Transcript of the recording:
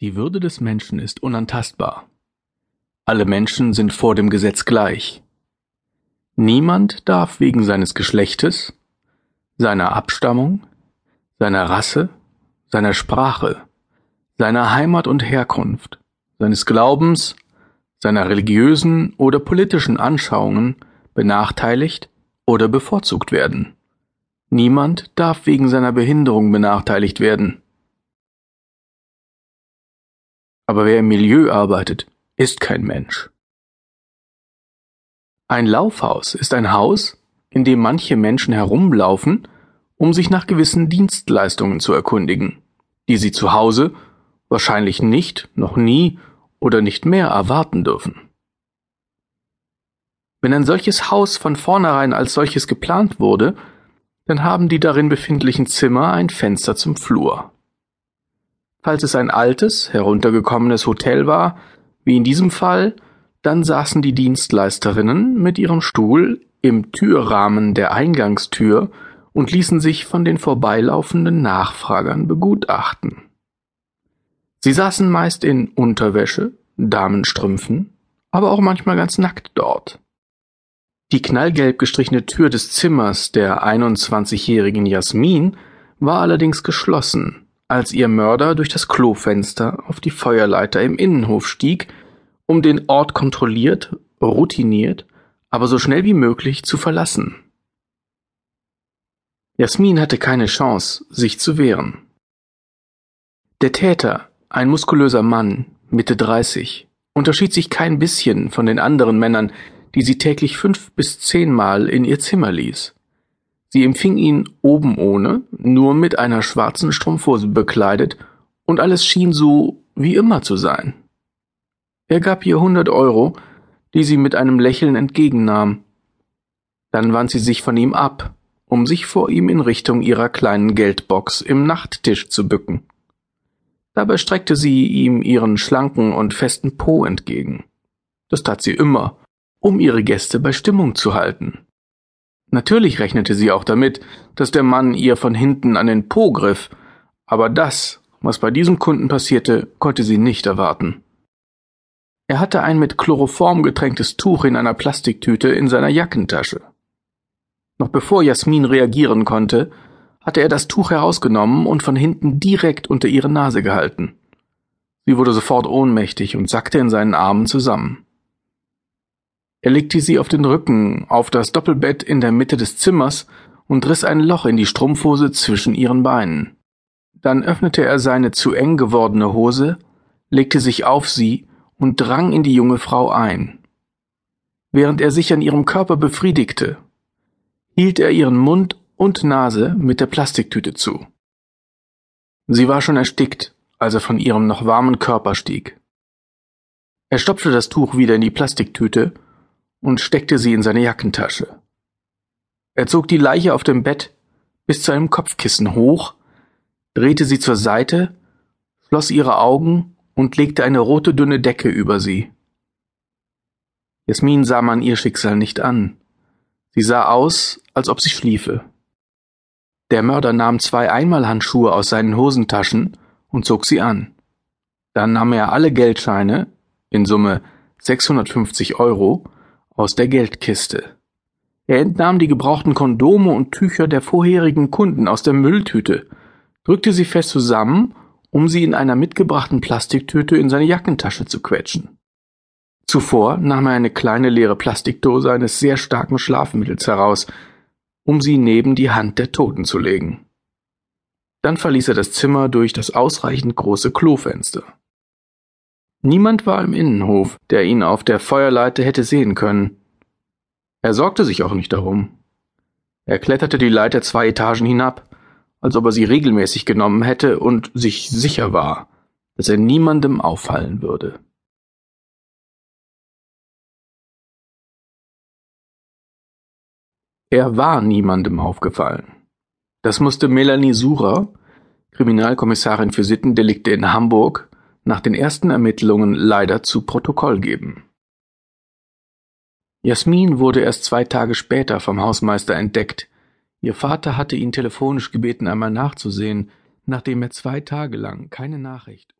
Die Würde des Menschen ist unantastbar. Alle Menschen sind vor dem Gesetz gleich. Niemand darf wegen seines Geschlechtes, seiner Abstammung, seiner Rasse, seiner Sprache, seiner Heimat und Herkunft, seines Glaubens, seiner religiösen oder politischen Anschauungen benachteiligt oder bevorzugt werden. Niemand darf wegen seiner Behinderung benachteiligt werden. Aber wer im Milieu arbeitet, ist kein Mensch. Ein Laufhaus ist ein Haus, in dem manche Menschen herumlaufen, um sich nach gewissen Dienstleistungen zu erkundigen, die sie zu Hause wahrscheinlich nicht, noch nie oder nicht mehr erwarten dürfen. Wenn ein solches Haus von vornherein als solches geplant wurde, dann haben die darin befindlichen Zimmer ein Fenster zum Flur. Falls es ein altes, heruntergekommenes Hotel war, wie in diesem Fall, dann saßen die Dienstleisterinnen mit ihrem Stuhl im Türrahmen der Eingangstür und ließen sich von den vorbeilaufenden Nachfragern begutachten. Sie saßen meist in Unterwäsche, Damenstrümpfen, aber auch manchmal ganz nackt dort. Die knallgelb gestrichene Tür des Zimmers der 21-jährigen Jasmin war allerdings geschlossen, als ihr Mörder durch das Klofenster auf die Feuerleiter im Innenhof stieg, um den Ort kontrolliert, routiniert, aber so schnell wie möglich zu verlassen. Jasmin hatte keine Chance, sich zu wehren. Der Täter, ein muskulöser Mann, Mitte 30, unterschied sich kein bisschen von den anderen Männern, die sie täglich fünf bis zehnmal in ihr Zimmer ließ. Sie empfing ihn oben ohne, nur mit einer schwarzen Strumpfhose bekleidet, und alles schien so wie immer zu sein. Er gab ihr hundert Euro, die sie mit einem Lächeln entgegennahm. Dann wand sie sich von ihm ab, um sich vor ihm in Richtung ihrer kleinen Geldbox im Nachttisch zu bücken. Dabei streckte sie ihm ihren schlanken und festen Po entgegen. Das tat sie immer, um ihre Gäste bei Stimmung zu halten. Natürlich rechnete sie auch damit, dass der Mann ihr von hinten an den Po griff, aber das, was bei diesem Kunden passierte, konnte sie nicht erwarten. Er hatte ein mit Chloroform getränktes Tuch in einer Plastiktüte in seiner Jackentasche. Noch bevor Jasmin reagieren konnte, hatte er das Tuch herausgenommen und von hinten direkt unter ihre Nase gehalten. Sie wurde sofort ohnmächtig und sackte in seinen Armen zusammen. Er legte sie auf den Rücken auf das Doppelbett in der Mitte des Zimmers und riss ein Loch in die Strumpfhose zwischen ihren Beinen. Dann öffnete er seine zu eng gewordene Hose, legte sich auf sie und drang in die junge Frau ein. Während er sich an ihrem Körper befriedigte, hielt er ihren Mund und Nase mit der Plastiktüte zu. Sie war schon erstickt, als er von ihrem noch warmen Körper stieg. Er stopfte das Tuch wieder in die Plastiktüte und steckte sie in seine Jackentasche. Er zog die Leiche auf dem Bett bis zu einem Kopfkissen hoch, drehte sie zur Seite, schloss ihre Augen und legte eine rote dünne Decke über sie. Jasmin sah man ihr Schicksal nicht an. Sie sah aus, als ob sie schliefe. Der Mörder nahm zwei Einmalhandschuhe aus seinen Hosentaschen und zog sie an. Dann nahm er alle Geldscheine, in Summe 650 Euro, aus der Geldkiste. Er entnahm die gebrauchten Kondome und Tücher der vorherigen Kunden aus der Mülltüte, drückte sie fest zusammen, um sie in einer mitgebrachten Plastiktüte in seine Jackentasche zu quetschen. Zuvor nahm er eine kleine leere Plastikdose eines sehr starken Schlafmittels heraus, um sie neben die Hand der Toten zu legen. Dann verließ er das Zimmer durch das ausreichend große Klofenster. Niemand war im Innenhof, der ihn auf der Feuerleite hätte sehen können. Er sorgte sich auch nicht darum. Er kletterte die Leiter zwei Etagen hinab, als ob er sie regelmäßig genommen hätte und sich sicher war, dass er niemandem auffallen würde. Er war niemandem aufgefallen. Das musste Melanie Surer, Kriminalkommissarin für Sittendelikte in Hamburg, nach den ersten Ermittlungen leider zu Protokoll geben. Jasmin wurde erst zwei Tage später vom Hausmeister entdeckt. Ihr Vater hatte ihn telefonisch gebeten, einmal nachzusehen, nachdem er zwei Tage lang keine Nachricht